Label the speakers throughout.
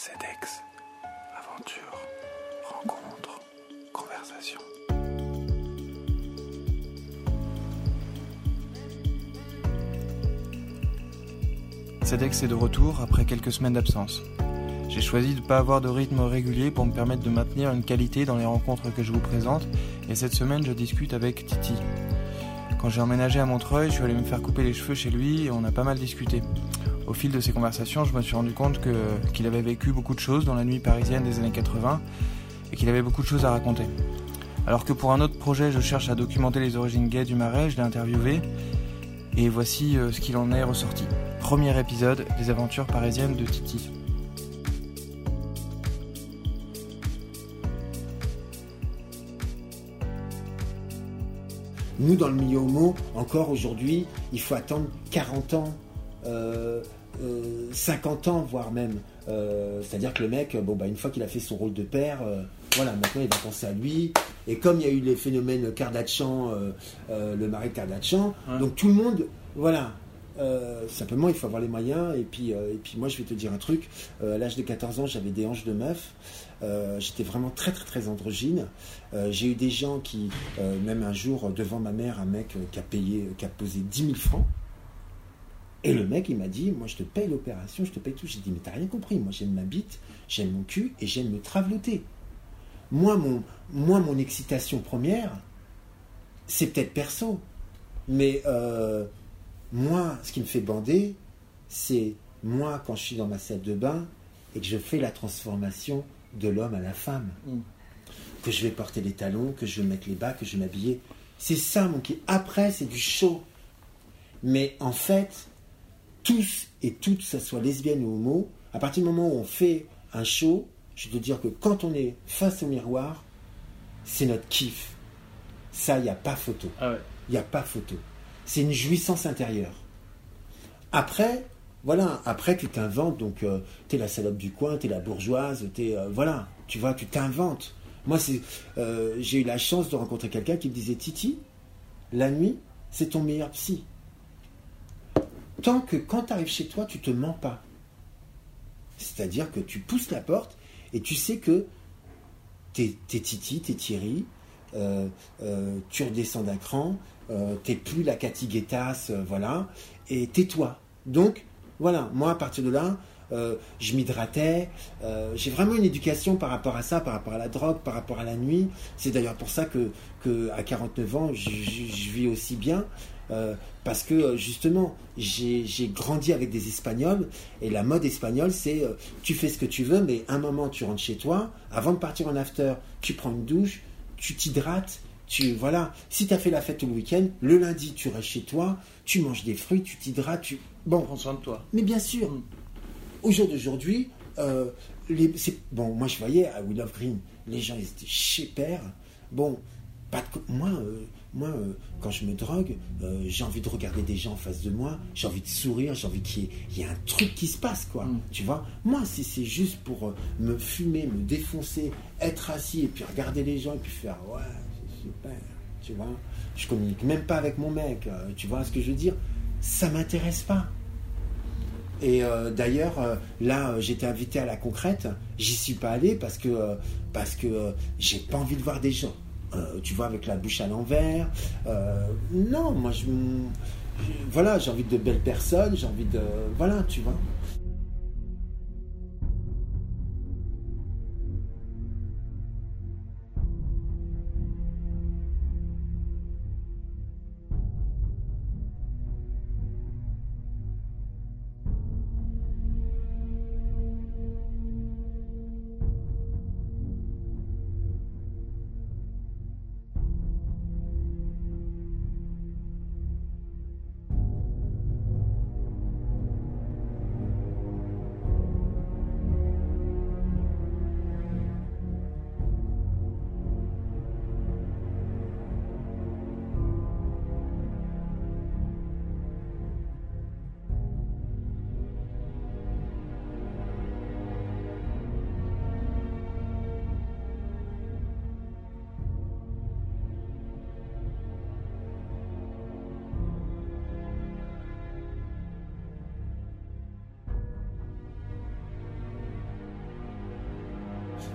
Speaker 1: CEDEX. Aventure, rencontre, conversation.
Speaker 2: CEDEX est de retour après quelques semaines d'absence. J'ai choisi de ne pas avoir de rythme régulier pour me permettre de maintenir une qualité dans les rencontres que je vous présente et cette semaine je discute avec Titi. Quand j'ai emménagé à Montreuil, je suis allé me faire couper les cheveux chez lui et on a pas mal discuté. Au fil de ces conversations, je me suis rendu compte qu'il avait vécu beaucoup de choses dans la nuit parisienne des années 80 et qu'il avait beaucoup de choses à raconter. Alors que pour un autre projet, je cherche à documenter les origines gays du Marais, je l'ai interviewé et voici euh, ce qu'il en est ressorti. Premier épisode des aventures parisiennes de Titi.
Speaker 3: Nous, dans le milieu homo, encore aujourd'hui, il faut attendre 40 ans, euh, 50 ans, voire même. Euh, C'est-à-dire que le mec, bon, bah, une fois qu'il a fait son rôle de père, euh, voilà, maintenant il va penser à lui. Et comme il y a eu les phénomènes Kardashian, euh, euh, le mari Kardashian,
Speaker 2: Ouais.
Speaker 3: donc tout le monde, voilà. Euh, simplement, il faut avoir les moyens. Et puis, euh, et puis moi, je vais te dire un truc. Euh, à l'âge de 14 ans, j'avais des hanches de meuf. Euh, J'étais vraiment très, très, très androgyne. Euh, J'ai eu des gens qui, euh, même un jour, devant ma mère, un mec euh, qui a payé, qui a posé 10 000 francs. Et le mec, il m'a dit, moi, je te paye l'opération, je te paye tout. J'ai dit, mais t'as rien compris. Moi, j'aime ma bite, j'aime mon cul et j'aime me traveloter. Moi, mon, moi, mon excitation première, c'est peut-être perso. Mais euh, moi, ce qui me fait bander, c'est moi, quand je suis dans ma salle de bain et que je fais la transformation de l'homme à la femme.
Speaker 2: Mm.
Speaker 3: Que je vais porter les talons, que je vais mettre les bas, que je vais m'habiller. C'est ça, mon kiff. Après, c'est du show. Mais en fait, tous et toutes, que ce soit lesbienne ou homo, à partir du moment où on fait un show, je veux dire que quand on est face au miroir, c'est notre kiff. Ça, il n'y a pas photo.
Speaker 2: Ah ouais.
Speaker 3: Il n'y a pas photo. C'est une jouissance intérieure. Après, voilà, après tu t'inventes, donc tu t'es la salope du coin, t'es la bourgeoise, t'es, euh, voilà, tu vois, tu t'inventes. Moi, c'est, euh, j'ai eu la chance de rencontrer quelqu'un qui me disait, Titi, la nuit, c'est ton meilleur psy. Tant que quand tu arrives chez toi, tu te mens pas. C'est-à-dire que tu pousses la porte et tu sais que t'es, t'es Titi, t'es Thierry, euh, euh, tu redescends d'un cran, euh, t'es plus la Cathy euh, voilà, et tais-toi. Donc, voilà, moi à partir de là, je m'hydratais, j'ai vraiment une éducation par rapport à ça, par rapport à la drogue, par rapport à la nuit. C'est d'ailleurs pour ça que, que à 49 ans, je vis aussi bien. Euh, parce que euh, justement, j'ai grandi avec des Espagnols et la mode espagnole, c'est euh, tu fais ce que tu veux, mais un moment tu rentres chez toi, avant de partir en after, tu prends une douche, tu t'hydrates, tu voilà. Si tu as fait la fête tout le week-end, le lundi tu restes chez toi, tu manges des fruits, tu t'hydrates, tu bon.
Speaker 2: Prends soin de toi.
Speaker 3: Mais bien sûr, au jour d'aujourd'hui, euh, les- bon, moi je voyais à We Love Green, les gens ils étaient chez père. Bon, pas de moi, euh, moi euh, quand je me drogue, euh, j'ai envie de regarder des gens en face de moi, j'ai envie de sourire, j'ai envie qu'il y, y ait un truc qui se passe, quoi.
Speaker 2: Mm.
Speaker 3: Tu vois? Moi, si c'est juste pour euh, me fumer, me défoncer, être assis et puis regarder les gens et puis faire ouais, c'est super, tu vois? Je communique même pas avec mon mec, tu vois ce que je veux dire? Ça m'intéresse pas. Et euh, d'ailleurs, euh, là, euh, j'étais invité à la concrète. J'y suis pas allé parce que parce que j'ai pas envie de voir des gens. Euh, tu vois, avec la bouche à l'envers. Euh, non, moi, je, je- voilà, j'ai envie de belles personnes. J'ai envie de voilà, tu vois.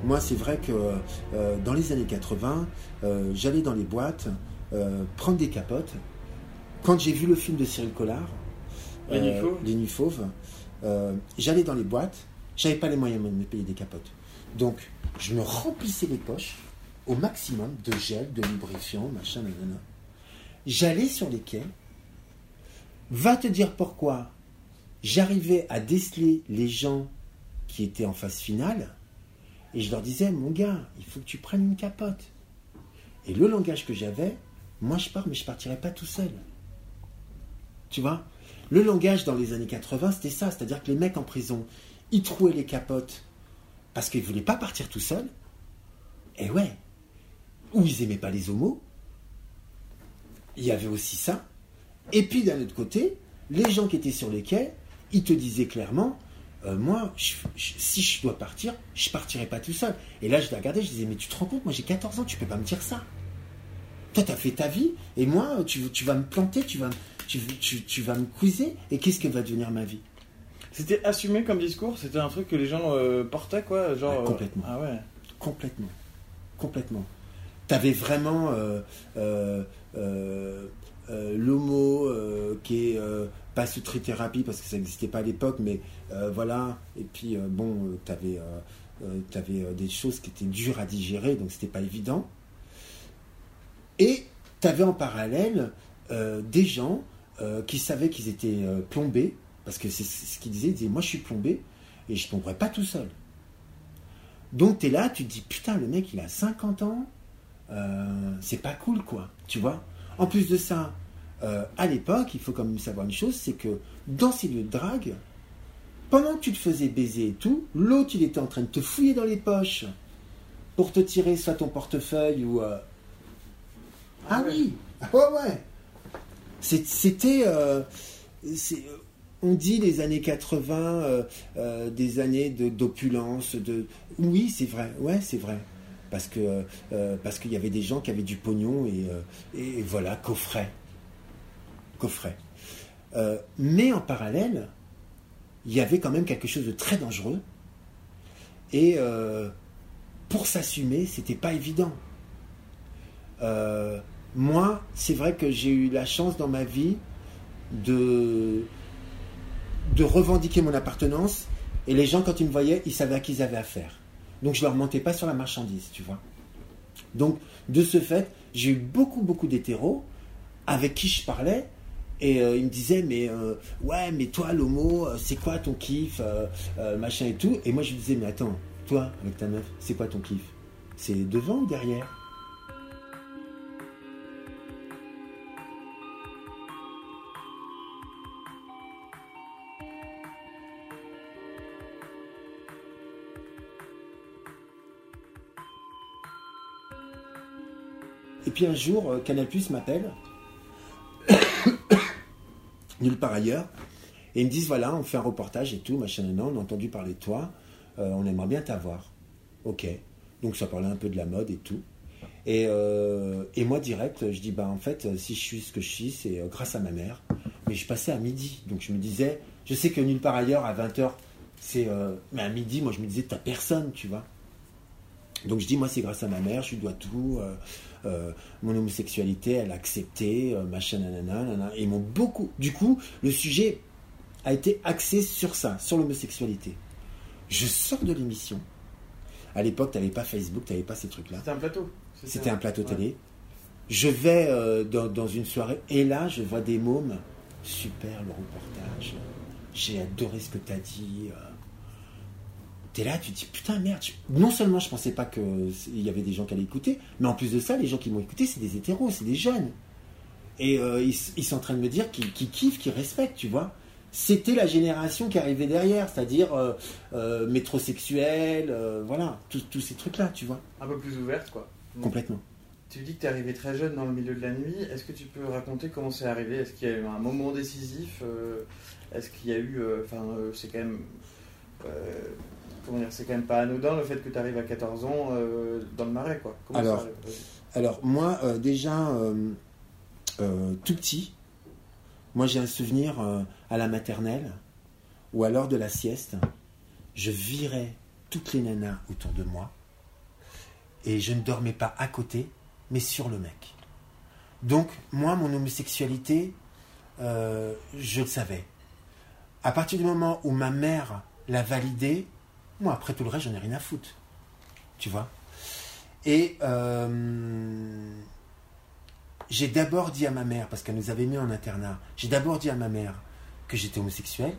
Speaker 3: Moi, c'est vrai que euh, dans les années 80, euh, j'allais dans les boîtes euh, prendre des capotes. Quand j'ai vu le film de Cyril Collard,
Speaker 2: Les Nuits Fauves
Speaker 3: Les Nuits Fauves, j'allais dans les boîtes, j'avais pas les moyens de me payer des capotes. Donc, je me remplissais les poches au maximum de gel, de lubrifiant, machin, nanana. J'allais sur les quais. Va te dire pourquoi. J'arrivais à déceler les gens qui étaient en phase finale et je leur disais, mon gars, il faut que tu prennes une capote. Et le langage que j'avais, moi je pars, mais je partirai pas tout seul. Tu vois? Le langage dans les années 80, c'était ça. C'est-à-dire que les mecs en prison, ils trouaient les capotes parce qu'ils voulaient pas partir tout seuls. Et ouais. Ou ils aimaient pas les homos. Il y avait aussi ça. Et puis d'un autre côté, les gens qui étaient sur les quais, ils te disaient clairement, euh, moi, je- je- si je dois partir, je partirai pas tout seul. Et là, je les regardais, je disais, mais tu te rends compte, moi j'ai 14 ans, tu peux pas me dire ça. Toi, tu as fait ta vie, et moi, tu, tu vas me planter, tu vas, me- tu, tu- tu vas me quizer, et qu'est-ce que va devenir ma vie?
Speaker 2: C'était assumé comme discours C'était un truc que les gens euh, portaient, quoi genre,
Speaker 3: Ouais,
Speaker 2: euh,
Speaker 3: complètement.
Speaker 2: Ah ouais.
Speaker 3: Complètement. Complètement. Tu avais vraiment euh, l'homo euh, qui est euh, pas sous trithérapie parce que ça n'existait pas à l'époque, mais voilà. Et puis, bon, tu avais, des choses qui étaient dures à digérer, donc c'était pas évident. Et tu avais en parallèle des gens qui savaient qu'ils étaient plombés, parce que c'est ce qu'ils disaient, ils disaient, moi je suis plombé et je tomberai pas tout seul. Donc tu es là, tu te dis, putain, le mec il a 50 ans, c'est pas cool quoi, tu vois. En plus de ça, euh, à l'époque, il faut quand même savoir une chose, c'est que dans ces lieux de drague, pendant que tu te faisais baiser et tout, l'autre il était en train de te fouiller dans les poches pour te tirer soit ton portefeuille ou... euh, Ah oui, ah ouais ouais. C'était... euh, c'est- on dit les années 80, euh, euh, des années de- d'opulence, de... Oui, c'est vrai, ouais, c'est vrai. Euh, parce qu'il y avait des gens qui avaient du pognon et, euh, voilà, coffret. Coffret. Euh, mais en parallèle, il y avait quand même quelque chose de très dangereux. Et pour s'assumer, c'était pas évident. Moi, c'est vrai que j'ai eu la chance dans ma vie de, de revendiquer mon appartenance. Et les gens, quand ils me voyaient, ils savaient à qui ils avaient affaire. Donc je leur mentais pas sur la marchandise, tu vois. Donc, de ce fait, j'ai eu beaucoup, beaucoup d'hétéros avec qui je parlais. Et euh, ils me disaient, mais euh, ouais, mais toi, l'homo, euh, c'est quoi ton kiff, machin et tout. Et moi, je disais, mais attends, toi, avec ta meuf, c'est quoi ton kiff? C'est devant ou derrière? Puis un jour, euh, Canal Plus m'appelle, nulle part ailleurs, et ils me disent voilà, on fait un reportage et tout, machin, nan, on a entendu parler de toi, euh, on aimerait bien t'avoir. Ok. Donc ça parlait un peu de la mode et tout. Et, euh, moi, direct, je dis bah en fait, si je suis ce que je suis, c'est grâce à ma mère. Mais je passais à midi, donc je me disais, je sais que nulle part ailleurs, à 20h, c'est. mais à midi, moi, je me disais, t'as personne, tu vois. Donc je dis, moi, c'est grâce à ma mère, je lui dois tout. Euh, mon homosexualité, elle a accepté, euh, machin, nanana, nanana. Et ils m'ont beaucoup. Du coup, le sujet a été axé sur ça, sur l'homosexualité. Je sors de l'émission. À l'époque, tu n'avais pas Facebook, tu n'avais pas ces trucs-là.
Speaker 2: C'était un plateau.
Speaker 3: C'était un plateau
Speaker 2: Ouais.
Speaker 3: télé. Je vais euh, dans, dans une soirée et là, je vois des mômes. Super le reportage. J'ai adoré ce que tu as dit. T'es là, tu te dis putain merde. je- Non seulement je pensais pas qu'il y avait des gens qui allaient écouter, mais en plus de ça, les gens qui m'ont écouté, c'est des hétéros, c'est des jeunes. Et euh, ils, ils sont en train de me dire qu'ils kiffent, qu'ils respectent, tu vois. C'était la génération qui arrivait derrière, c'est-à-dire euh, euh, métrosexuel, euh, voilà, tous ces trucs-là, tu vois,
Speaker 2: Un peu plus ouverte, quoi.
Speaker 3: complètement.
Speaker 2: Tu dis que tu es arrivé très jeune dans le milieu de la nuit. Est-ce que tu peux raconter comment c'est arrivé? Est-ce qu'il y a eu un moment décisif Est-ce qu'il y a eu. Enfin, c'est quand même. Euh, comment dire C'est quand même pas anodin le fait que tu arrives à 14 ans euh, dans le marais, quoi. Comment
Speaker 3: Alors,
Speaker 2: ça arrive
Speaker 3: Alors moi, euh, déjà, euh, euh, tout petit, moi j'ai un souvenir euh, à la maternelle, ou à l'heure de la sieste, je virais toutes les nanas autour de moi, et je ne dormais pas à côté, mais sur le mec. Donc, moi, mon homosexualité, euh, je le savais. À partir du moment où ma mère l'a validé, moi, après tout le reste, j'en ai rien à foutre. Tu vois Et euh, j'ai d'abord dit à ma mère, parce qu'elle nous avait mis en internat, j'ai d'abord dit à ma mère que j'étais homosexuel.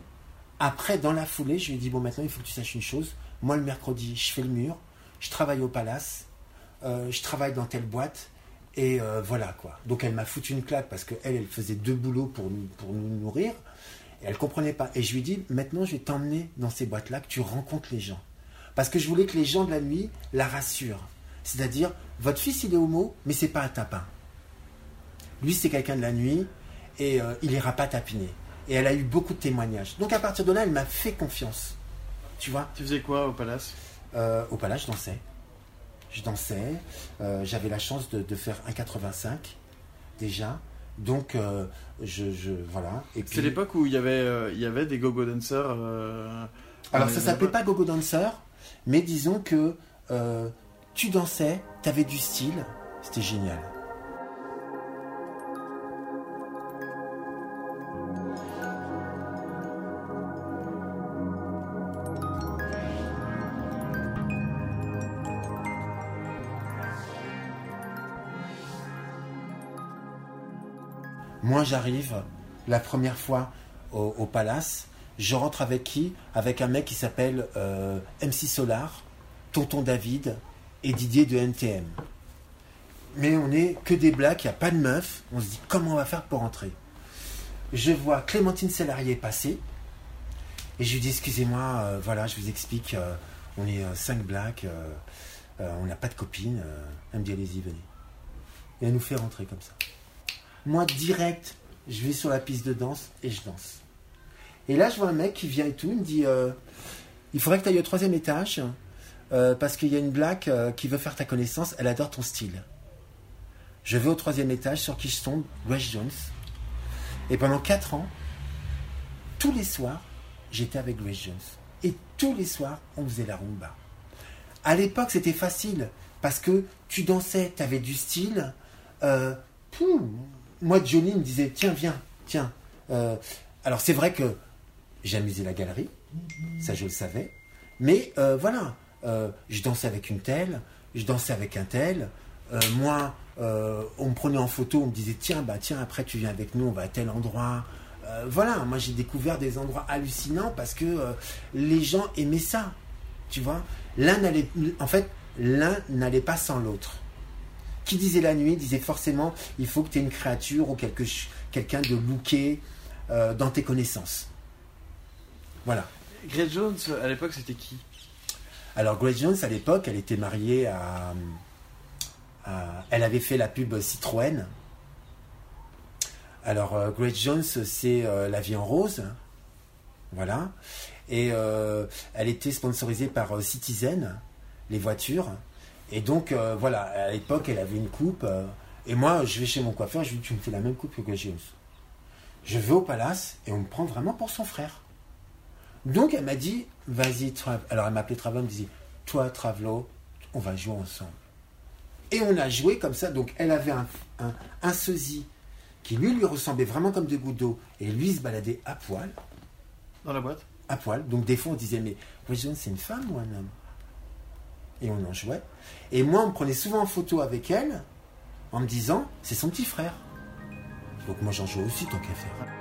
Speaker 3: Après, dans la foulée, je lui ai dit, bon, maintenant, il faut que tu saches une chose. Moi, le mercredi, je fais le mur, je travaille au palace, euh, je travaille dans telle boîte, et euh, voilà, quoi. Donc, elle m'a foutu une claque parce qu'elle, elle faisait deux boulots pour, nous- pour nous nourrir, et elle comprenait pas. Et je lui dit, maintenant, je vais t'emmener dans ces boîtes-là, que tu rencontres les gens. Parce que je voulais que les gens de la nuit la rassurent. C'est-à-dire, votre fils, il est homo, mais c'est pas un tapin. Lui, c'est quelqu'un de la nuit et euh, il ira pas tapiner. Et elle a eu beaucoup de témoignages. Donc à partir de là, elle m'a fait confiance. Tu vois?
Speaker 2: Tu faisais quoi au palace?
Speaker 3: Euh, Au palace, je dansais. Je dansais. Euh, J'avais la chance de, de faire 1,85 déjà. Donc, euh, je, je- Voilà. Et puis-
Speaker 2: C'est l'époque où il y avait, euh, il y avait des go-go dancers. euh,
Speaker 3: Alors
Speaker 2: euh,
Speaker 3: ça s'appelait pas Gogo Dancer, mais disons que euh, tu dansais, tu avais du style, c'était génial. J'arrive la première fois au, palace. Je rentre avec qui? Avec un mec qui s'appelle euh, MC Solar, Tonton David et Didier de NTM. Mais on est que des blacks, il n'y a pas de meufs. On se dit comment on va faire pour entrer Je vois Clémentine Sellarié passer. Et je lui dis excusez-moi, euh, voilà, je vous explique, euh, on est cinq blacks, on n'a pas de copine. elle me dit allez-y, venez. Et elle nous fait rentrer comme ça. Moi, direct, je vais sur la piste de danse et je danse. Et là, je vois un mec qui vient et tout, il me dit euh, Il faudrait que tu ailles au troisième étage euh, parce qu'il y a une blague euh, qui veut faire ta connaissance, elle adore ton style. Je vais au troisième étage, sur qui je tombe Grace Jones. Et pendant quatre ans, tous les soirs, j'étais avec Grace Jones. Et tous les soirs, on faisait la rumba. À l'époque, c'était facile parce que tu dansais, tu avais du style. Poum, moi, Johnny me disait Tiens, viens, tiens. Euh, alors, c'est vrai que j'amusais la galerie, ça je le savais. Mais euh, voilà, euh, je dansais avec une telle, je dansais avec un tel. Moi, on me prenait en photo, on me disait Tiens, bah tiens, après tu viens avec nous, on va à tel endroit. Voilà, moi j'ai découvert des endroits hallucinants parce que les gens aimaient ça. Tu vois L'un n'allait, en fait, l'un n'allait pas sans l'autre. Qui disait la nuit disait forcément il faut que tu aies une créature ou quelque, quelqu'un de looké euh, dans tes connaissances. Voilà.
Speaker 2: Grace Jones, à l'époque, c'était qui?
Speaker 3: Alors Grace Jones, à l'époque, elle était mariée à, à- Elle avait fait la pub Citroën. Alors euh, Grace Jones, c'est euh, La vie en rose. Voilà. Et euh, elle était sponsorisée par Citizen, les voitures. Et donc, euh, voilà, à l'époque, elle avait une coupe. euh, et moi, je vais chez mon coiffeur, je lui dis Tu me fais la même coupe que Grace Jones. Je vais au palace et on me prend vraiment pour son frère. Donc elle m'a dit, vas-y, Trav. Alors elle m'appelait Travelo, elle me disait, toi, Travelo, on va jouer ensemble. Et on a joué comme ça. Donc elle avait un, un, un sosie qui lui, lui ressemblait vraiment comme des gouttes d'eau. Et lui il se baladait à poil,
Speaker 2: Dans la boîte?
Speaker 3: À poil. Donc des fois on disait, mais c'est une femme ou un homme? Et on en jouait. Et moi, on prenait souvent en photo avec elle en me disant, c'est son petit frère. Donc moi j'en jouais aussi tant qu'à faire.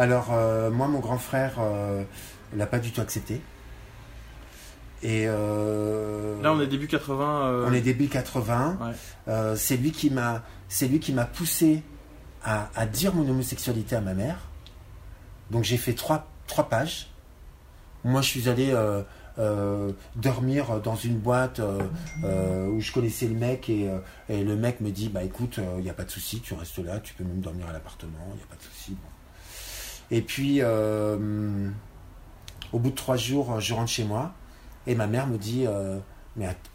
Speaker 3: Alors, euh, moi, mon grand frère euh, l'a pas du tout accepté. Et euh,
Speaker 2: Là, on est début 80. euh,
Speaker 3: on est début 80.
Speaker 2: Ouais.
Speaker 3: Euh, c'est lui qui m'a, c'est lui qui m'a poussé à, à dire mon homosexualité à ma mère. Donc j'ai fait trois, trois pages. Moi, je suis allé dormir dans une boîte où je connaissais le mec et, et le mec me dit bah écoute, il n'y a pas de souci, tu restes là, tu peux même dormir à l'appartement, il n'y a pas de souci. Et puis, euh, au bout de trois jours, je rentre chez moi et ma mère me dit euh,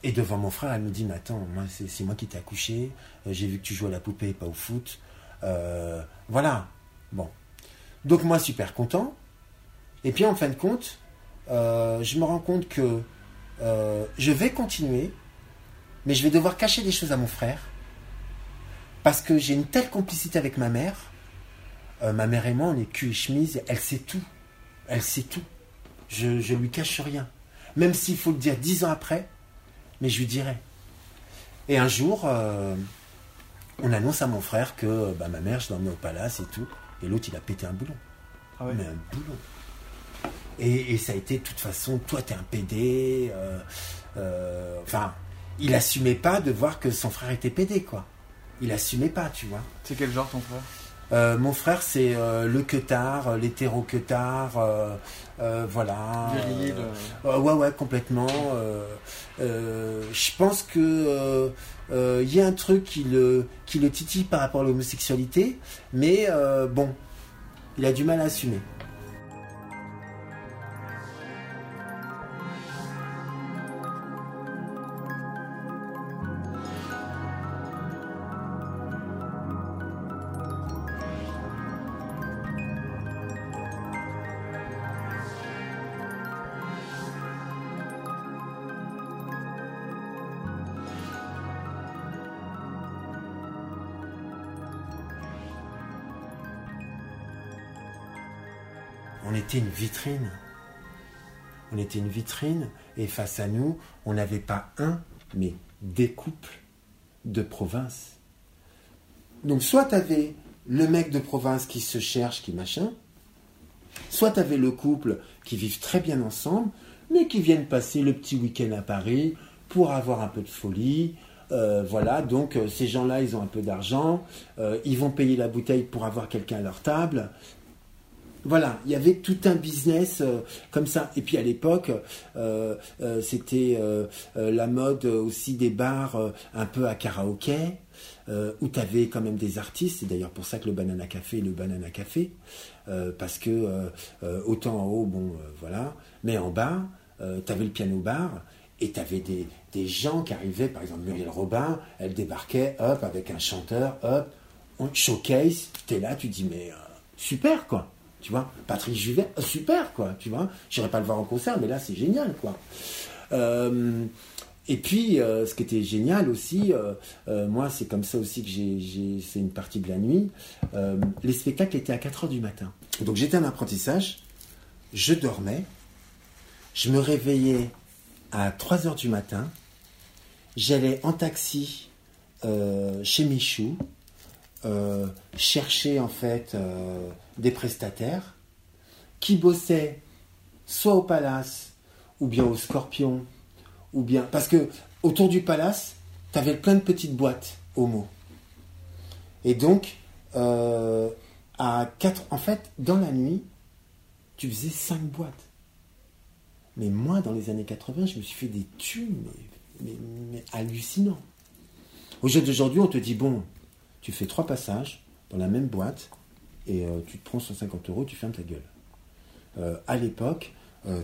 Speaker 3: et devant mon frère, elle me dit mais attends, c'est moi qui t'ai accouché, euh, j'ai vu que tu jouais à la poupée et pas au foot, Euh, voilà. Bon. Donc moi super content. Et puis en fin de compte, euh, je me rends compte que euh, je vais continuer, mais je vais devoir cacher des choses à mon frère parce que j'ai une telle complicité avec ma mère. Euh, ma mère et moi, on est cul et chemise. Elle sait tout. Elle sait tout. Je, je lui cache rien. Même s'il faut le dire dix ans après, mais je lui dirai. Et un jour, euh, on annonce à mon frère que bah, ma mère, je l'emmène au palace et tout. Et l'autre, il a pété un boulon.
Speaker 2: Ah ouais.
Speaker 3: Mais un boulon. Et, et ça a été, de toute façon, toi, t'es un PD. euh, euh, enfin, il assumait pas de voir que son frère était PD, quoi. Il assumait pas, tu vois.
Speaker 2: C'est quel genre ton frère?
Speaker 3: Euh, mon frère, c'est euh, le queutard, euh, l'hétéro-queutard, euh, euh, voilà.
Speaker 2: Viril,
Speaker 3: ouais, ouais, complètement. je pense que il y a un truc qui le, qui le titille par rapport à l'homosexualité, mais bon, il a du mal à assumer. On était une vitrine. On était une vitrine et face à nous, on n'avait pas un, mais des couples de province. Donc soit tu avais le mec de province qui se cherche, qui machin, soit tu avais le couple qui vivent très bien ensemble, mais qui viennent passer le petit week-end à Paris pour avoir un peu de folie. Euh, voilà, donc euh, ces gens-là, ils ont un peu d'argent, euh, ils vont payer la bouteille pour avoir quelqu'un à leur table. Voilà, il y avait tout un business euh, comme ça. Et puis à l'époque, euh, euh, c'était la mode aussi des bars un peu à karaoké, où tu avais quand même des artistes. C'est d'ailleurs pour ça que le Banana Café est le Banana Café. parce que autant en haut, bon, voilà, mais en bas, tu avais le piano bar. Et tu avais des, des gens qui arrivaient, par exemple Muriel Robin, elle débarquait, hop, avec un chanteur, hop, on showcase, tu es là, tu dis, mais super, quoi. Tu vois, Patrick Juvet, euh, super, quoi. Tu vois, j'irai pas le voir en concert, mais là, c'est génial, quoi. Euh, et puis, euh, ce qui était génial aussi, moi, c'est comme ça aussi que j'ai, c'est une partie de la nuit. les spectacles étaient à 4 heures du matin. Donc, j'étais en apprentissage, je dormais, je me réveillais à 3 heures du matin, j'allais en taxi chez Michou, euh, chercher en fait euh, des prestataires qui bossaient soit au Palace ou bien au Scorpion ou bien parce que autour du Palace tu avais plein de petites boîtes homo. Et donc euh, à quatre en fait dans la nuit tu faisais cinq boîtes. Mais moi dans les années 80 je me suis fait des thunes mais, mais, au jeu d'aujourd'hui on te dit bon tu fais trois passages dans la même boîte et euh, tu te prends 150 euros, tu fermes ta gueule. Euh, à l'époque,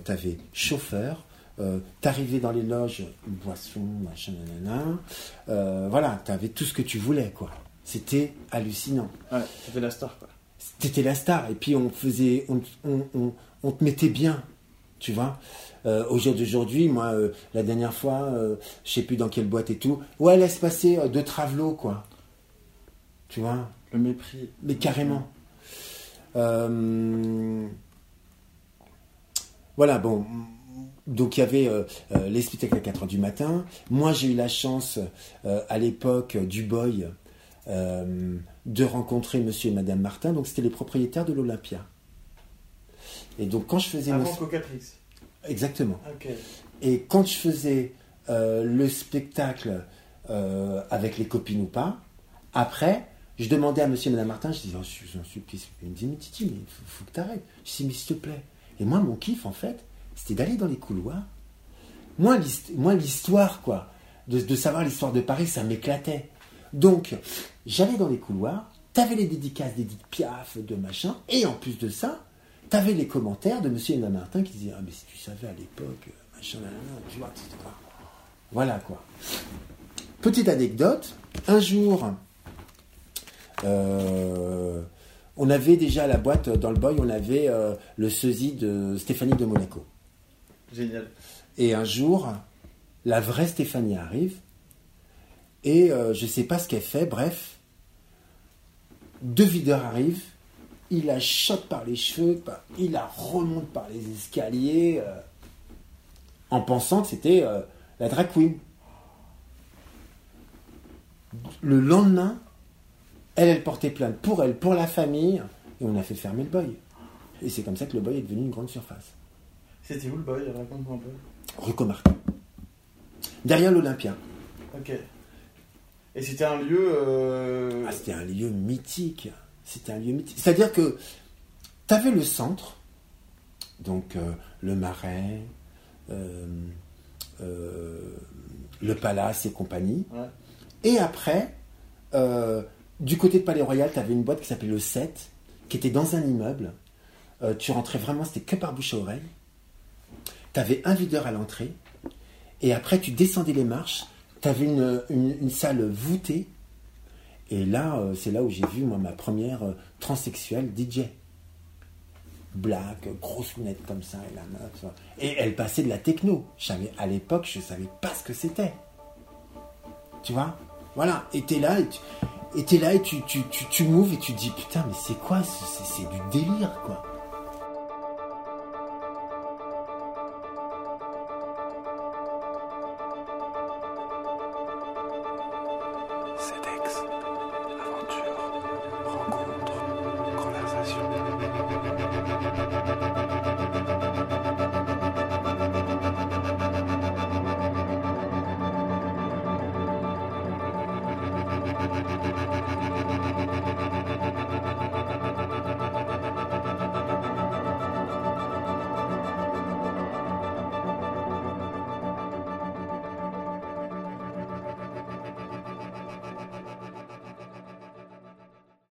Speaker 3: tu avais chauffeur, euh, t'arrivais dans les loges, boisson, machin, nanana. Euh, voilà, tu avais tout ce que tu voulais, quoi. C'était hallucinant.
Speaker 2: Ouais, fait la star, quoi.
Speaker 3: T'étais la star, et puis on faisait, on, on, on, on te mettait bien, tu vois. Euh, au jour d'aujourd'hui, moi, euh, la dernière fois, euh, je sais plus dans quelle boîte et tout, ouais, laisse passer euh, deux travelots, quoi. Tu vois,
Speaker 2: Le mépris.
Speaker 3: mais carrément. Euh, Voilà, bon. Donc il y avait euh, euh, les spectacles à 4h du matin. Moi j'ai eu la chance euh, à l'époque du Boy de rencontrer monsieur et madame Martin. Donc c'était les propriétaires de l'Olympia. Et donc quand je faisais mon...
Speaker 2: Avant Cocatrix.
Speaker 3: Exactement. Et quand je faisais le spectacle avec les copines ou pas, après, Je demandais à monsieur et madame Martin, je disais, oh, j'en supplie. Il me disait, mais Titi, mais faut, faut que t'arrêtes. Je dis, mais s'il te plaît. Et moi, mon kiff, en fait, c'était d'aller dans les couloirs. Moi, l'hist- moi, l'histoire, quoi, de, savoir l'histoire de Paris, ça m'éclatait. Donc, j'allais dans les couloirs, t'avais les dédicaces d'Edith Piaf, de machin, et en plus de ça, t'avais les commentaires de monsieur et madame Martin qui disaient, ah, mais si tu savais à l'époque, euh, machin, nan, nan, tu vois. Voilà, quoi. Petite anecdote, un jour, euh, on avait déjà à la boîte, dans le boy, on avait euh, le sosie de Stéphanie de Monaco.
Speaker 2: Génial.
Speaker 3: Et un jour, la vraie Stéphanie arrive, et euh, je sais pas ce qu'elle fait, bref, deux videurs arrivent, il la chope par les cheveux, il la remonte par les escaliers, euh, en pensant que c'était la drag queen. Le lendemain, elle, elle portait plainte pour elle, pour la famille, et on a fait fermer le boy. Et c'est comme ça que le boy est devenu une grande surface.
Speaker 2: C'était où le boy? Raconte-moi un peu.
Speaker 3: Derrière l'Olympia.
Speaker 2: Ok. Et c'était un lieu. euh,
Speaker 3: Ah, c'était un lieu mythique. C'était un lieu mythique. C'est-à-dire que tu avais le centre, donc euh, le Marais, euh, le Palace et compagnie.
Speaker 2: Ouais.
Speaker 3: Et après, du côté de Palais Royal, tu avais une boîte qui s'appelait le 7, qui était dans un immeuble. Euh, tu rentrais vraiment, c'était que par bouche à oreille. Tu avais un videur à l'entrée. Et après, tu descendais les marches. Tu avais une, salle voûtée. Et là, euh, c'est là où j'ai vu, moi, ma première euh, transsexuelle DJ. Black, grosse lunette comme ça, et la meuf. tu. Et elle passait de la techno. Je savais- à l'époque, je savais pas ce que c'était. Tu vois? Voilà. Et t'es là, tu, et t'es là, et tu, tu, tu, tu moves, et tu dis, putain, mais c'est quoi ce- C'est c'est du délire, quoi.